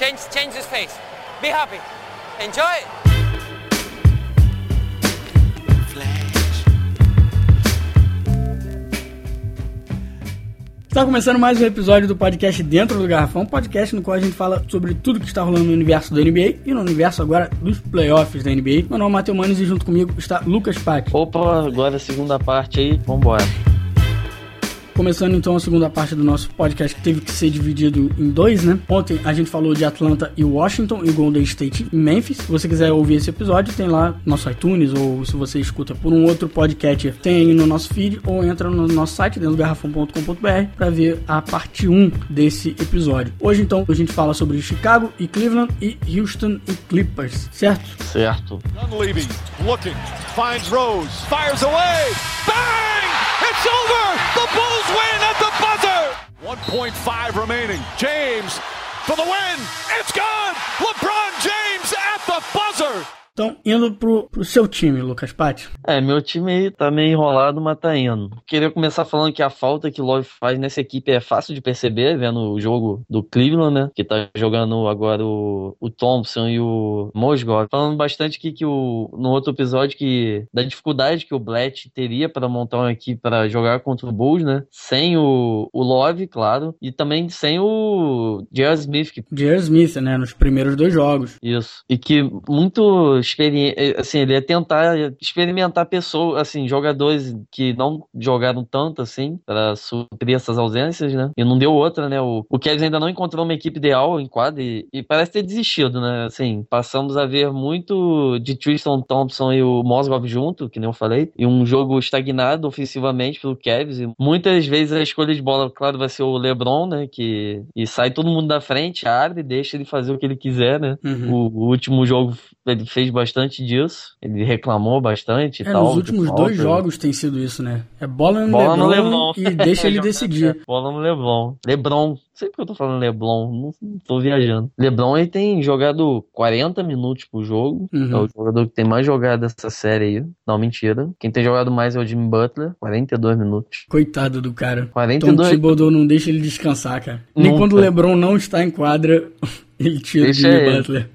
Change, change his face. Be happy. Enjoy. Está começando mais um episódio do podcast Dentro do Garrafão, podcast no qual a gente fala sobre tudo que está rolando no universo da NBA e no universo agora dos playoffs da NBA. Meu nome é Matheus Manes e junto comigo está Lucas Pac. Opa, agora a segunda parte aí, vambora. Começando então a segunda parte do nosso podcast que teve que ser dividido em dois, né? Ontem a gente falou de Atlanta e Washington e Golden State e Memphis. Se você quiser ouvir esse episódio, tem lá no nosso iTunes ou se você escuta por um outro podcast, tem aí no nosso feed ou entra no nosso site dentro do garrafão.com.br para ver a parte 1 desse episódio. Hoje então a gente fala sobre Chicago e Cleveland e Houston e Clippers, certo? Certo. Dunleavy looking, finds Rose, fires away, bang! Over! The Bulls win at the buzzer! 1.5 remaining. James for the win. It's good! LeBron James at the buzzer! Então, indo pro, pro seu time, Lucas Patti. É, meu time aí tá meio enrolado, mas tá indo. Queria começar falando que a falta que o Love faz nessa equipe é fácil de perceber, vendo o jogo do Cleveland, né? Que tá jogando agora o, o Thompson e o Mosgov. Falando bastante aqui que o, no outro episódio que da dificuldade que o Blatt teria para montar uma equipe para jogar contra o Bulls, né? Sem o, o Love, claro, e também sem o J.R. Smith. Que... J.R. Smith, né? Nos primeiros dois jogos. Isso. E que muito experiência, assim, ele ia tentar experimentar pessoas, assim, jogadores que não jogaram tanto, assim, para suprir essas ausências, né? E não deu outra, né? O, o Kevin ainda não encontrou uma equipe ideal em quadra e, e, parece ter desistido, né? Assim, passamos a ver muito de Tristan Thompson e o Mosgov junto, que nem eu falei, e um jogo estagnado ofensivamente pelo Kevs. E muitas vezes a escolha de bola, claro, vai ser o LeBron, né? Que e sai todo mundo da frente, abre, deixa ele fazer o que ele quiser, né? Uhum. O, o último jogo ele fez bastante disso. Ele reclamou bastante e é, tal. Nos últimos dois jogos tem sido isso, né? É bola no, bola Lebron, no Lebron, e deixa ele decidir. Bola no Lebron. Lebron. Sei porque eu tô falando Leblon, não, não tô viajando. Leblon ele tem jogado 40 minutos por jogo. Uhum. É o jogador que tem mais jogado dessa série aí. Não, mentira. Quem tem jogado mais é o Jimmy Butler, 42 minutos. Coitado do cara. 42 Tom Thibodeau não deixa ele descansar, cara. Nem quando o Lebron não está em quadra, ele tira deixa o Jimmy ele. Butler.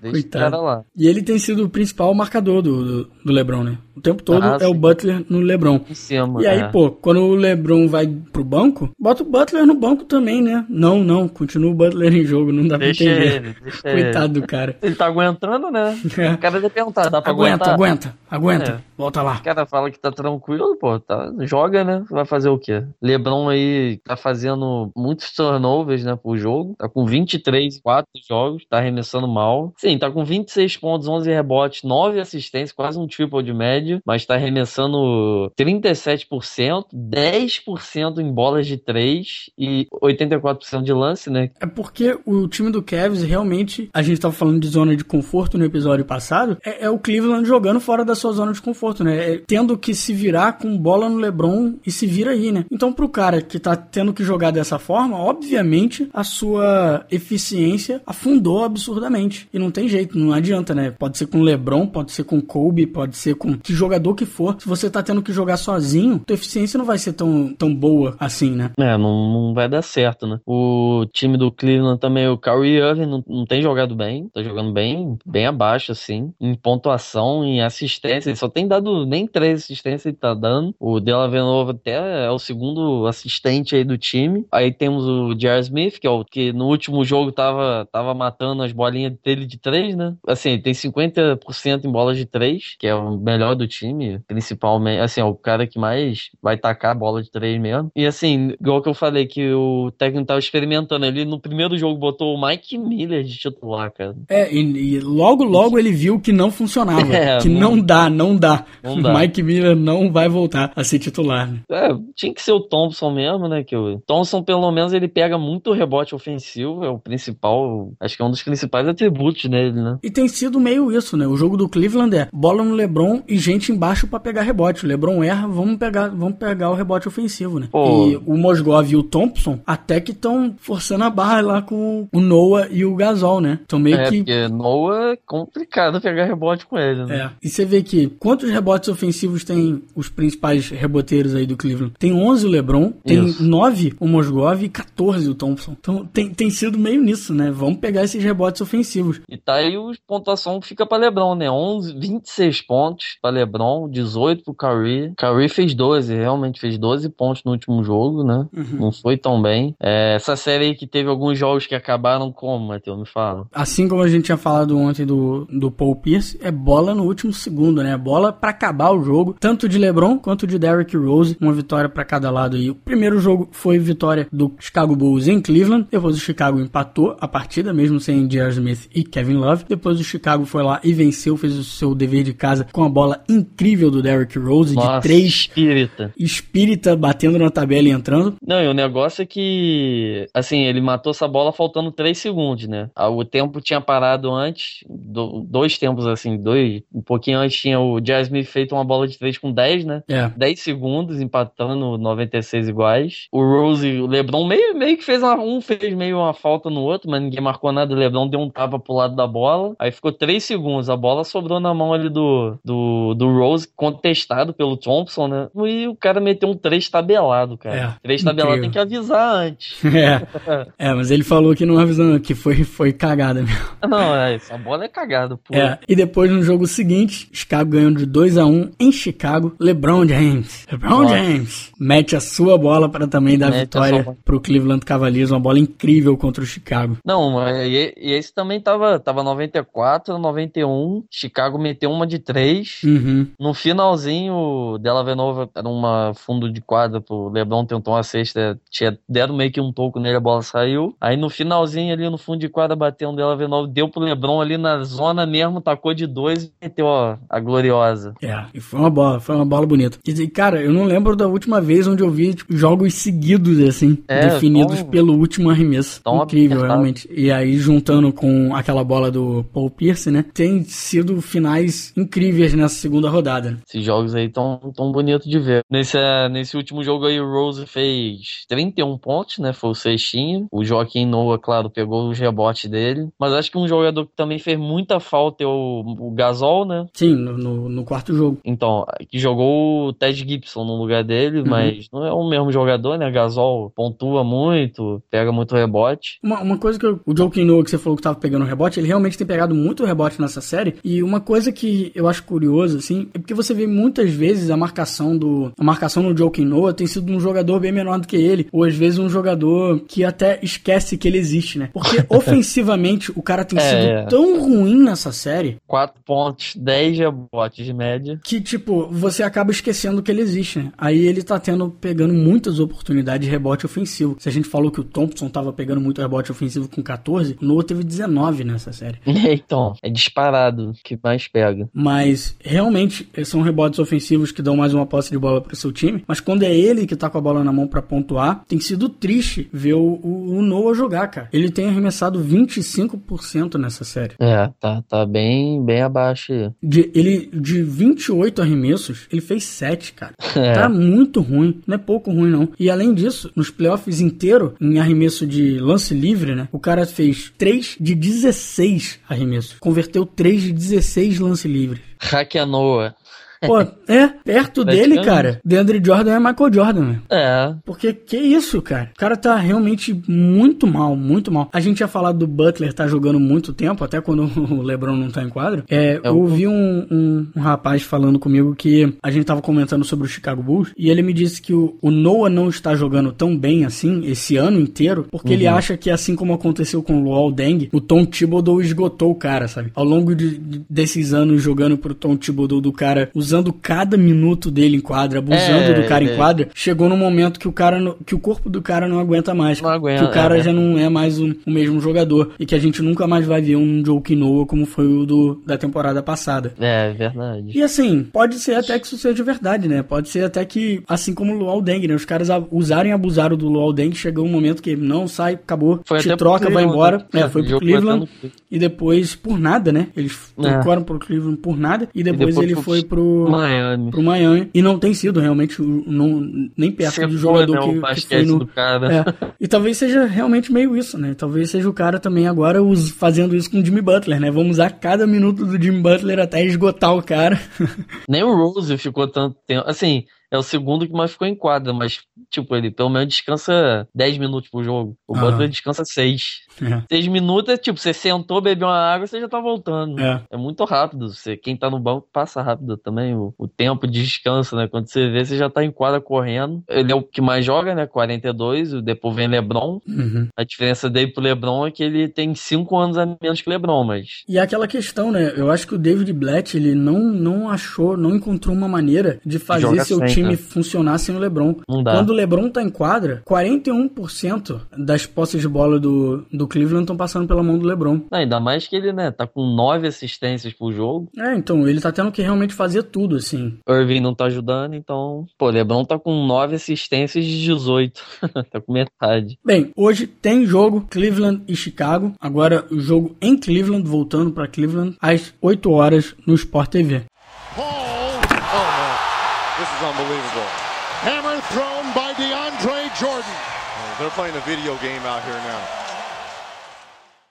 Deixa Coitado. lá. E ele tem sido o principal marcador do, do, do LeBron, né? O tempo todo ah, é sim. o Butler no LeBron. Cima, e aí, é. pô, quando o LeBron vai pro banco, bota o Butler no banco também, né? Não, não, continua o Butler em jogo, não dá deixa pra entender. Ele, deixa Coitado ele. do cara. Ele tá aguentando, né? É. O cara deve perguntar, dá pra aguenta, aguentar? Aguenta, aguenta, é. Volta lá. O cara fala que tá tranquilo, pô, tá, joga, né? Vai fazer o quê? LeBron aí tá fazendo muitos turnovers, né, pro jogo. Tá com 23 4 jogos, tá arremessando mal. Sim, tá com 26 pontos, 11 rebotes, 9 assistências, quase um triple de média, mas tá arremessando 37%, 10% em bolas de 3 e 84% de lance, né? É porque o time do Cavs realmente, a gente tava falando de zona de conforto no episódio passado, é, é o Cleveland jogando fora da sua zona de conforto, né? É, tendo que se virar com bola no LeBron e se vira aí, né? Então pro cara que tá tendo que jogar dessa forma, obviamente a sua eficiência afundou absurdamente. E não tem jeito, não adianta, né? Pode ser com LeBron, pode ser com Kobe, pode ser com que jogador que for. Se você tá tendo que jogar sozinho, tua eficiência não vai ser tão, tão boa assim, né? É, não, não vai dar certo, né? O time do Cleveland também, o Kyrie Irving não, não tem jogado bem, tá jogando bem, bem abaixo, assim, em pontuação, em assistência. Ele só tem dado nem três assistências ele tá dando. O Della Venova até é o segundo assistente aí do time. Aí temos o J.R. Smith, que é o que no último jogo tava, tava matando as bolinhas dele de três, né? Assim, tem 50% em bolas de três, que é o melhor do time, principalmente. Assim, é o cara que mais vai tacar a bola de três mesmo. E assim, igual que eu falei, que o técnico tava experimentando. Ele no primeiro jogo botou o Mike Miller de titular, cara. É, e, e logo, logo ele viu que não funcionava. É, que não, não dá, não dá. Não dá. Mike Miller não vai voltar a ser titular. Né? É, tinha que ser o Thompson mesmo, né? Que o Thompson, pelo menos, ele pega muito rebote ofensivo, é o principal, acho que é um dos principais atributos, né? Nele, né? E tem sido meio isso, né? O jogo do Cleveland é bola no LeBron e gente embaixo para pegar rebote. O LeBron erra, vamos pegar, vamos pegar o rebote ofensivo, né? Pô. E o Mosgov e o Thompson até que estão forçando a barra lá com o Noah e o Gasol, né? Então meio é, que porque Noah é complicado pegar rebote com ele, né? É. E você vê que quantos rebotes ofensivos tem os principais reboteiros aí do Cleveland? Tem 11 o LeBron, tem isso. 9 o Mosgov e 14 o Thompson. Então tem, tem sido meio nisso, né? Vamos pegar esses rebotes ofensivos. E tá aí a pontuação que fica para LeBron, né? 11, 26 pontos para LeBron, 18 pro Curry. Curry fez 12, realmente fez 12 pontos no último jogo, né? Uhum. Não foi tão bem. É, essa série aí que teve alguns jogos que acabaram como, Matheus? Me fala. Assim como a gente tinha falado ontem do, do Paul Pierce, é bola no último segundo, né? Bola para acabar o jogo, tanto de LeBron quanto de Derrick Rose, uma vitória para cada lado aí. O primeiro jogo foi vitória do Chicago Bulls em Cleveland, depois o Chicago empatou a partida, mesmo sem J.R. Smith e Kevin Love. Depois o Chicago foi lá e venceu, fez o seu dever de casa com a bola incrível do Derrick Rose Nossa, de três. Espírita. Espírita batendo na tabela e entrando. Não, e o negócio é que, assim, ele matou essa bola faltando três segundos, né? Ah, o tempo tinha parado antes, dois tempos assim, dois, um pouquinho antes tinha o J.R. Smith feito uma bola de três com 10, né? É. 10 segundos, empatando 96 iguais. O Rose, o LeBron meio, meio que fez uma, um fez meio uma falta no outro, mas ninguém marcou nada. O LeBron deu um tapa pro lado da bola. Aí ficou 3 segundos. A bola sobrou na mão ali do, do, do Rose, contestado pelo Thompson, né? E o cara meteu um 3 tabelado, cara. É, 3 tabelado tem que avisar antes. É. é, mas ele falou que não avisou, que foi, foi cagada mesmo. Não, é, essa bola é cagada, pô. É, e depois no jogo seguinte, Chicago ganhando de 2 a 1 em Chicago, LeBron James. LeBron Nossa. James mete a sua bola para também dar mete vitória pro Cleveland Cavaliers, uma bola incrível contra o Chicago. Não, e, e esse também tava, tava 94, 91, Chicago meteu uma de 3. Uhum. No finalzinho, o Della Venova era uma fundo de quadra pro LeBron tentou uma cesta, tinha deram meio que um toco nele, a bola saiu. Aí no finalzinho ali no fundo de quadra bateu um Della Venova, deu pro LeBron ali na zona mesmo, tacou de dois e meteu ó, a gloriosa. É, e foi uma bola, foi uma bola bonita. E, cara, eu não lembro da última vez onde eu vi tipo, jogos seguidos, assim, é, definidos tão, pelo último arremesso. Incrível, apertado. realmente. E aí, juntando com aquela bola do Paul Pierce, né, tem sido finais incríveis nessa segunda rodada. Esses jogos aí tão, tão bonitos de ver. Nesse, uh, nesse último jogo aí, o Rose fez 31 pontos, né, foi o sextinho. O Joaquim Noah, claro, pegou os rebotes dele. Mas acho que um jogador que também fez muita falta é o, o Gasol, né? Sim, no, no, no, quarto jogo. Então, que jogou o Ted Gibson no lugar dele, uhum. mas não é o mesmo jogador, né? Gasol pontua muito, pega muito rebote. Uma, uma coisa que eu, o Joaquim Noah, que você falou que tava pegando rebote, ele realmente tem pegado muito rebote nessa série. E uma coisa que eu acho curioso, assim, é porque você vê muitas vezes a marcação do. A marcação no Joaquim Noah tem sido um jogador bem menor do que ele, ou às vezes um jogador que até esquece que ele existe, né? Porque ofensivamente o cara tem é, sido é. tão ruim nessa série. 4 pontos, 10 rebotes de média. Que, tipo, você acaba esquecendo que ele existe, né? Aí ele tá tendo, pegando muitas oportunidades de rebote ofensivo. Se a gente falou que o Thompson tava pegando muito rebote ofensivo com 14, o Noah teve 19 nessa série. então, é disparado que mais pega. Mas, realmente, são rebotes ofensivos que dão mais uma posse de bola pro seu time. Mas quando é ele que tá com a bola na mão para pontuar, tem sido triste ver o, o, o Noah jogar, cara. Ele tem arremessado 25% nessa série. É, tá, tá bem, bem abaixo. De, ele, de 28 arremessos, ele fez 7, cara. É. Tá muito ruim. Não é pouco ruim, não. E além disso, nos playoffs inteiro, em arremesso de lance livre, né? O cara fez 3 de 16 arremessos. Converteu 3 de 16 lance livres. Hackeanoa. Pô, é, perto dele, cara, DeAndre Jordan é Michael Jordan, né? É. Porque que isso, cara? O cara tá realmente muito mal, muito mal. A gente tinha falado do Butler tá jogando muito tempo, até quando o LeBron não tá em quadro. É, é eu ouvi um, um, um, rapaz falando comigo que a gente tava comentando sobre o Chicago Bulls e ele me disse que o, o Noah não está jogando tão bem assim esse ano inteiro, porque uhum. ele acha que assim como aconteceu com o Luol Deng, o Tom Thibodeau esgotou o cara, sabe? Ao longo de, de, desses anos jogando pro Tom Thibodeau do cara, os usando cada minuto dele em quadra, abusando É, do cara em é. quadra, chegou no momento que o cara que o corpo do cara não aguenta mais. Não aguenta, que o cara é. já não é mais o, o mesmo jogador e que a gente nunca mais vai ver um Joe Noah como foi o do, da temporada passada. É, verdade. E assim, pode ser até que isso seja verdade, né? Pode ser até que, assim como o Luau Deng, né? Os caras usaram e abusaram do Luau Deng, chegou um momento que não sai, acabou, Foi te pro troca, vai embora. né? É, foi pro Cleveland. E depois, por nada, né? Eles É. trocaram pro Cleveland por nada. E depois, depois ele foi foi pro, Miami. pro Miami. E não tem sido realmente não, nem perto Você do jogador né, o que, que foi no. cara. É. E talvez seja realmente meio isso, né? Talvez seja o cara também agora us- fazendo isso com o Jimmy Butler, né? Vamos usar cada minuto do Jimmy Butler até esgotar o cara. Nem o Rose ficou tanto tempo. Assim, é o segundo que mais ficou em quadra, mas, tipo, ele pelo menos descansa 10 minutos por jogo. O Aham. Butler descansa 6. É. 6 minutos é tipo, você sentou, bebeu uma água, você já tá voltando. É. É muito rápido. Você, quem tá no banco passa rápido também. O, o tempo de descanso, né? Quando você vê, você já tá em quadra correndo. Ele é o que mais joga, né? 42. o Depois vem LeBron. Uhum. A diferença dele pro LeBron é que ele tem 5 anos a menos que LeBron, mas. E é aquela questão, né? Eu acho que o David Blatt, ele não, não achou, não encontrou uma maneira de fazer Joga seu sem, time né? funcionar sem o LeBron. Não dá. Quando o LeBron tá em quadra, 41% das posses de bola do, do Cleveland estão passando pela mão do LeBron. Ainda mais que ele, né? Tá com 9 assistências por jogo. É, então, ele tá tendo que realmente fazer tudo, assim. Irving não tá ajudando, então. Pô, LeBron tá com 9 assistências de 18. tá com metade. Bem, hoje tem jogo Cleveland e Chicago. Agora o jogo em Cleveland, voltando pra Cleveland, às 8 horas no Sport TV. Paul. Oh, man. This is unbelievable. Hammer thrown by DeAndre Jordan. they're playing a video game out here now.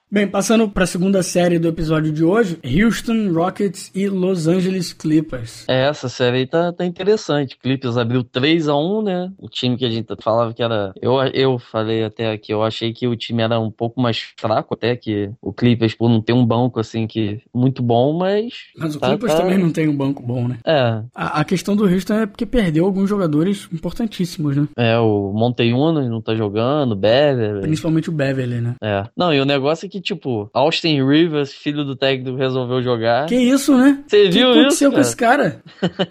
Bem, passando para a segunda série do episódio de hoje, Houston Rockets e Los Angeles Clippers. É, essa série aí tá, tá interessante. Clippers abriu 3 a 1 né? O time que a gente falava que era. Eu, eu falei até aqui, eu achei que o time era um pouco mais fraco, até que o Clippers, por não ter um banco assim que muito bom, mas. Mas o tá- Clippers tá- também não tem um banco bom, né? É, A, a questão do Houston é porque perdeu alguns jogadores importantíssimos, né? é, o Monteiuno não tá jogando, Beverly. Principalmente o Beverly, né? É. Não, e o negócio é que, tipo, Austin Rivers, filho do técnico, resolveu jogar. Que isso, né? Você O que viu aconteceu isso? com esse cara?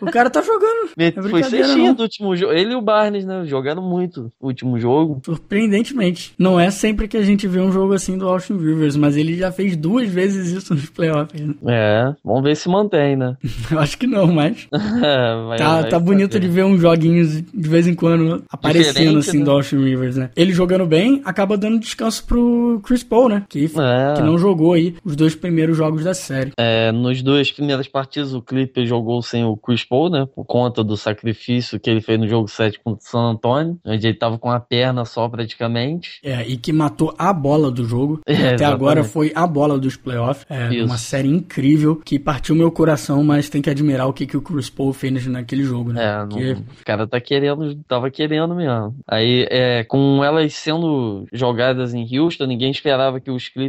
O cara tá jogando. É Foi não. do último jogo. Ele e o Barnes, né? Jogaram muito o último jogo. Surpreendentemente. Não é sempre que a gente vê um jogo assim do Austin Rivers, mas ele já fez duas vezes isso nos playoffs. né? É, vamos ver se mantém, né? Eu acho que não, mas É, vai- tá, vai tá bonito de ver uns joguinhos de vez em quando aparecendo Diferente, assim né? do Austin Rivers, né? Ele jogando bem, acaba dando descanso pro Chris Paul, né? Que, É. que não jogou aí os dois primeiros jogos da série. É, nos duas primeiras partidas, o Clippers jogou sem o Chris Paul, né? Por conta do sacrifício que ele fez no jogo 7 contra o San Antonio, onde ele tava com a perna só praticamente. É, e que matou a bola do jogo. É, Até exatamente. agora foi a bola dos playoffs. É Isso. uma série incrível que partiu meu coração, mas tem que admirar o que, que o Chris Paul fez naquele jogo, né? É, não- Que- o cara tá querendo, tava querendo mesmo. Aí, é, com elas sendo jogadas em Houston, ninguém esperava que os Clippers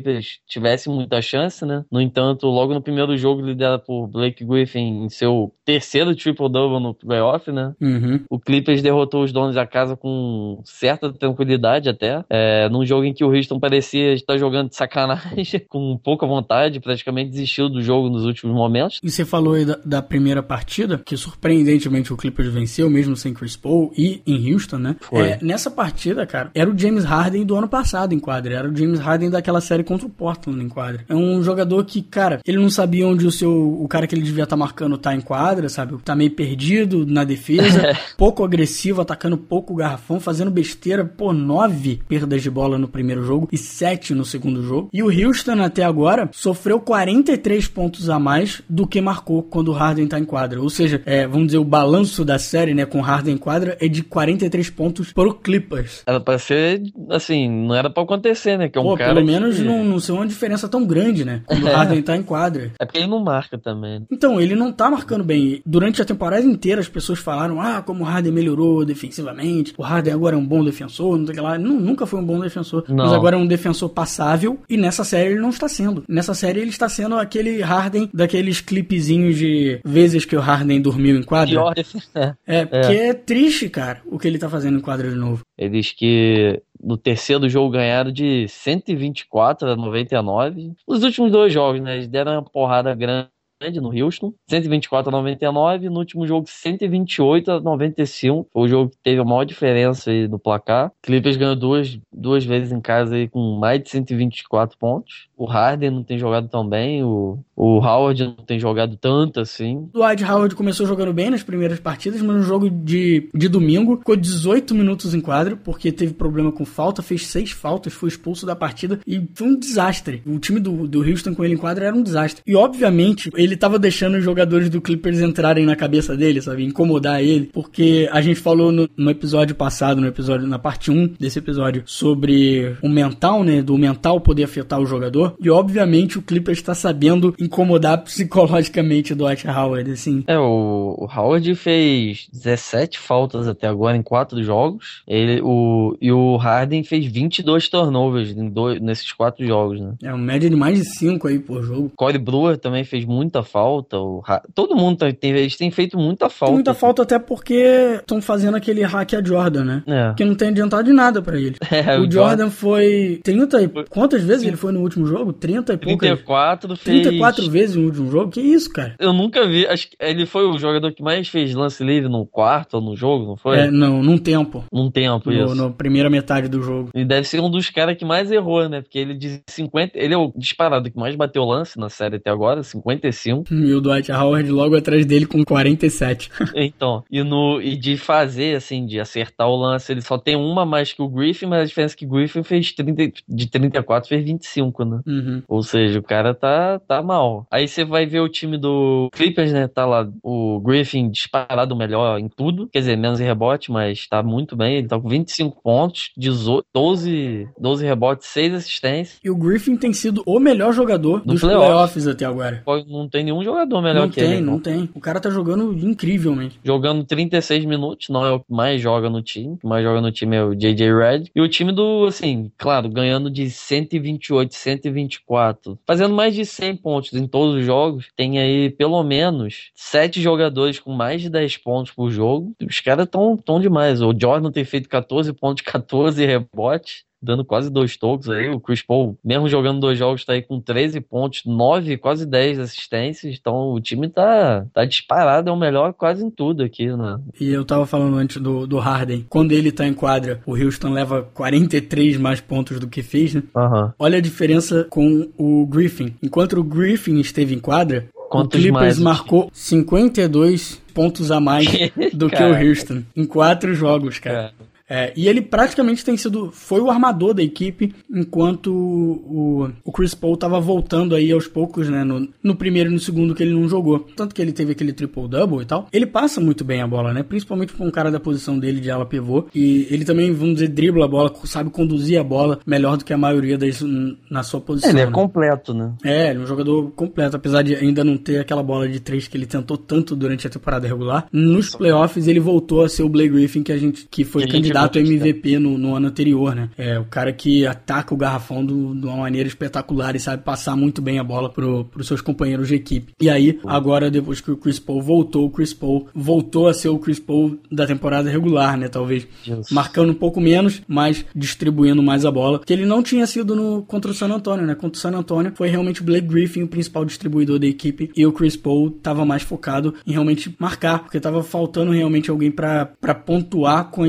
tivessem muita chance, né? No entanto, logo no primeiro jogo, liderado por Blake Griffin em seu terceiro triple-double no playoff, né? Uhum. O Clippers derrotou os donos da casa com certa tranquilidade até. É, num jogo em que o Houston parecia estar jogando de sacanagem, com pouca vontade, praticamente desistiu do jogo nos últimos momentos. E você falou aí da, da primeira partida, que surpreendentemente o Clippers venceu, mesmo sem Chris Paul, e em Houston, né? Foi. É, nessa partida, cara, era o James Harden do ano passado em quadra. Era o James Harden daquela série contra o Portland em quadra. É um jogador que, cara, ele não sabia onde o seu. O cara que ele devia estar marcando tá em quadra, sabe? Tá meio perdido na defesa, pouco agressivo, atacando pouco o garrafão, fazendo besteira. Pô, nove perdas de bola no primeiro jogo e sete no segundo jogo. E o Houston, até agora, sofreu 43 pontos a mais do que marcou quando o Harden tá em quadra. Ou seja, é, vamos dizer, o balanço da série, né, com o Harden em quadra é de 43 pontos pro Clippers. Era pra ser, assim, não era pra acontecer, né? Que é um Pô, cara pelo menos que- não, não ser uma diferença tão grande, né? Quando o É. Harden tá em quadra. É porque ele não marca também. Então, ele não tá marcando bem. Durante a temporada inteira, as pessoas falaram: ah, como o Harden melhorou defensivamente, o Harden agora é um bom defensor, não sei o que lá. Não, nunca foi um bom defensor. Não. Mas agora é um defensor passável, e nessa série ele não está sendo. Nessa série ele está sendo aquele Harden daqueles clipezinhos de vezes que o Harden dormiu em quadra. Pior é, É, porque é. triste, cara, o que ele tá fazendo em quadra de novo. Eles que no terceiro jogo ganharam de 124 a 99. Os últimos dois jogos, né? Eles deram uma porrada grande grande no Houston, 124 a 99, no último jogo 128 a 95, foi o jogo que teve a maior diferença aí no placar. Clippers ganhou duas, duas vezes em casa aí com mais de 124 pontos. O Harden não tem jogado tão bem, o, o Howard não tem jogado tanto assim. O Dwight Howard começou jogando bem nas primeiras partidas, mas no jogo de, de domingo ficou 18 minutos em quadro, porque teve problema com falta, fez seis faltas, foi expulso da partida e foi um desastre. O time do, do Houston com ele em quadro era um desastre. E obviamente ele tava deixando os jogadores do Clippers entrarem na cabeça dele, sabe? Incomodar ele, porque a gente falou no, no episódio passado, no episódio, na parte 1 desse episódio, sobre o mental, né? Do mental poder afetar o jogador. E obviamente o Clippers está sabendo incomodar psicologicamente o Dwight Howard, assim. É, o, o, Howard fez 17 faltas até agora em 4 jogos. Ele, o, e o Harden fez 22 turnovers em dois, nesses 4 jogos, né? É uma média de mais de 5 aí por jogo. Corey Brewer também fez muita falta. O, todo mundo tem, eles têm feito muita falta. Tem muita falta até porque estão fazendo aquele hack a Jordan, né? É. Que não tem adiantado de nada para ele. É, o, o Jordan, Jordan foi 30 e... Quantas vezes Sim. ele foi no último jogo? 30 e poucas. 34 fez... 34 vezes no último jogo? Que isso, cara? Eu nunca vi. Acho que ele foi o jogador que mais fez lance livre no quarto ou no jogo, não foi? É, não, num tempo. Num tempo, no, isso. Na primeira metade do jogo. E deve ser um dos caras que mais errou, né? Porque ele de 50. Ele é o disparado que mais bateu lance na série até agora, 55. E o Dwight Howard logo atrás dele com 47. então, e, no, e de fazer, assim, de acertar o lance, ele só tem uma mais que o Griffin, mas a diferença é que o Griffin fez 30, de 34, fez 25, né? Uhum. Ou seja, o cara tá, tá mal. Aí você vai ver o time do Clippers, né? Tá lá o Griffin disparado melhor em tudo, quer dizer, menos em rebote, mas tá muito bem. Ele tá com 25 pontos, 18, 12, 12 rebotes, 6 assistências. E o Griffin tem sido o melhor jogador No dos playoff. playoffs até agora. Não tem nenhum jogador melhor não que tem, ele. não tem. O cara tá jogando incrivelmente. Jogando 36 minutos, não é o que mais joga no time. O que mais joga no time é o JJ Red. E o time do, assim, claro, ganhando de 128, 124, fazendo mais de 100 pontos em todos os jogos. Tem aí pelo menos 7 jogadores com mais de 10 pontos por jogo. Os caras tão, tão demais. O Jordan tem feito 14 pontos, 14 rebotes dando quase dois tocos aí. O Chris Paul, mesmo jogando dois jogos, tá aí com 13 pontos, 9, quase 10 assistências. Então o time tá, tá disparado, é o melhor quase em tudo aqui, né? E eu tava falando antes do, do Harden. Quando ele tá em quadra, o Houston leva 43 mais pontos do que fez, né? Aham. Olha a diferença com o Griffin. Enquanto o Griffin esteve em quadra, Quantos o Clippers mais? marcou 52 pontos a mais do que o Cara. Houston. Em quatro jogos, cara. É, e ele praticamente tem sido. Foi o armador da equipe, enquanto o, o Chris Paul tava voltando aí aos poucos, né? No, no primeiro e no segundo que ele não jogou. Tanto que ele teve aquele triple-double e tal. Ele passa muito bem a bola, né? Principalmente com um cara da posição dele de ala pivô. E ele também, vamos dizer, dribla a bola, sabe conduzir a bola melhor do que a maioria das, na sua posição. Ele é né? completo, né? É, ele é um jogador completo, apesar de ainda não ter aquela bola de três que ele tentou tanto durante a temporada regular. Nos playoffs ele voltou a ser o Blake Griffin que a gente que foi Que gente candidato a. MVP no, no ano anterior, né? É o cara que ataca o garrafão do- de uma maneira espetacular e sabe passar muito bem a bola pro, pros seus companheiros de equipe. E aí, agora depois que o Chris Paul voltou, o Chris Paul voltou a ser o Chris Paul da temporada regular, né? Talvez marcando um pouco menos, mas distribuindo mais a bola. Que ele não tinha sido no contra o San Antonio, né? Contra o San Antonio foi realmente o Blake Griffin o principal distribuidor da equipe e o Chris Paul tava mais focado em realmente marcar, porque tava faltando realmente alguém pra pra pontuar com a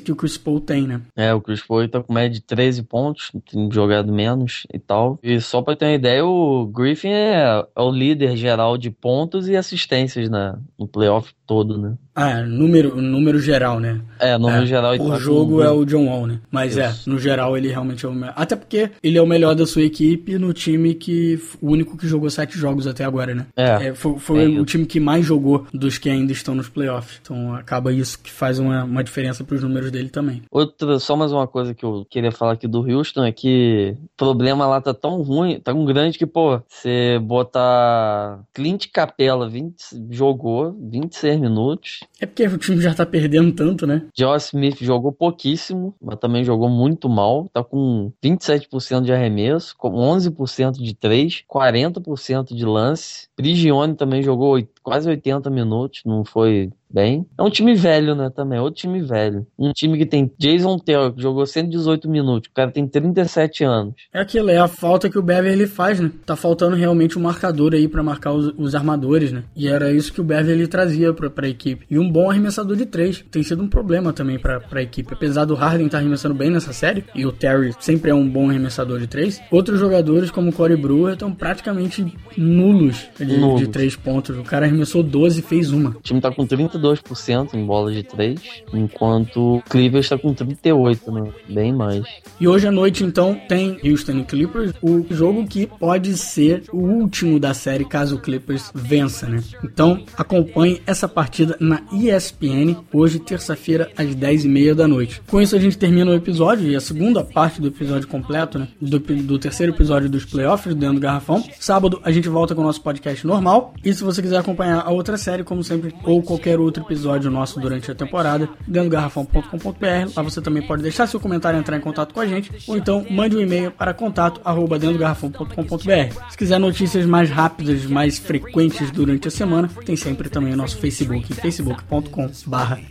que o Chris Paul tem, né? É, o Chris Paul tá com média de 13 pontos, tem jogado menos e tal. E só pra ter uma ideia, o Griffin é, é o líder geral de pontos e assistências na, no playoff todo, né? Ah, número, número geral, né? É, no É, geral o tá jogo é o John Wall, né? Mas é, Isso. no geral ele realmente é o melhor. Até porque ele é o melhor da sua equipe no time que. O único que jogou sete jogos até agora, né? É. foi foi É o time que mais jogou dos que ainda estão nos playoffs. Então acaba isso que faz uma, uma diferença pros números dele também. Outra, só mais uma coisa que eu queria falar aqui do Houston é que o problema lá tá tão ruim, tão grande que, pô, você botar Clint Capella 20, jogou 26 minutos, É porque o time já tá perdendo tanto, né? Josh Smith jogou pouquíssimo, mas também jogou muito mal, tá com 27% de arremesso, com 11% de 3, 40% de lance. Prigione também jogou quase 80 minutos, não foi bem. É um time velho, né, também, outro time velho. Um time que tem Jason Taylor, que jogou 118 minutos, o cara tem 37 anos. É aquilo, é a falta que o Beverly faz, né? Tá faltando realmente um marcador aí para marcar os, os, armadores, né? E era isso que o Beverly trazia pra, pra equipe. E um bom arremessador de três. Tem sido um problema também pra, pra equipe. Apesar do Harden estar tá arremessando bem nessa série, e o Terry sempre é um bom arremessador de três, outros jogadores como o Corey Brewer estão praticamente nulos de, nulos de três pontos. O cara arremessou 12 e fez uma. O time tá com 32% em bola de três, enquanto o Clippers tá com 38, né? Bem mais. E hoje à noite, então, tem Houston e Clippers, o jogo que pode ser o último da série caso o Clippers vença, né? Então, acompanhe essa partida na ESPN, hoje, terça-feira, às 10h30 da noite. Com isso, a gente termina o episódio e a segunda parte do episódio completo, né? Do, do terceiro episódio dos playoffs dentro do Garrafão. Sábado, a gente volta com o nosso podcast normal. E se você quiser acompanhar a outra série, como sempre, ou qualquer outro episódio nosso durante a temporada, dentro do garrafão.com.br, lá você também pode deixar seu comentário e entrar em contato com a gente, ou então mande um e-mail para contato arroba dentro do garrafão.com.br. Se quiser notícias mais rápidas, mais frequentes durante a semana, tem sempre também o nosso Facebook, facebook.com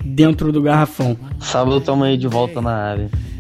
dentro do garrafão. Sábado estamos aí de volta na área.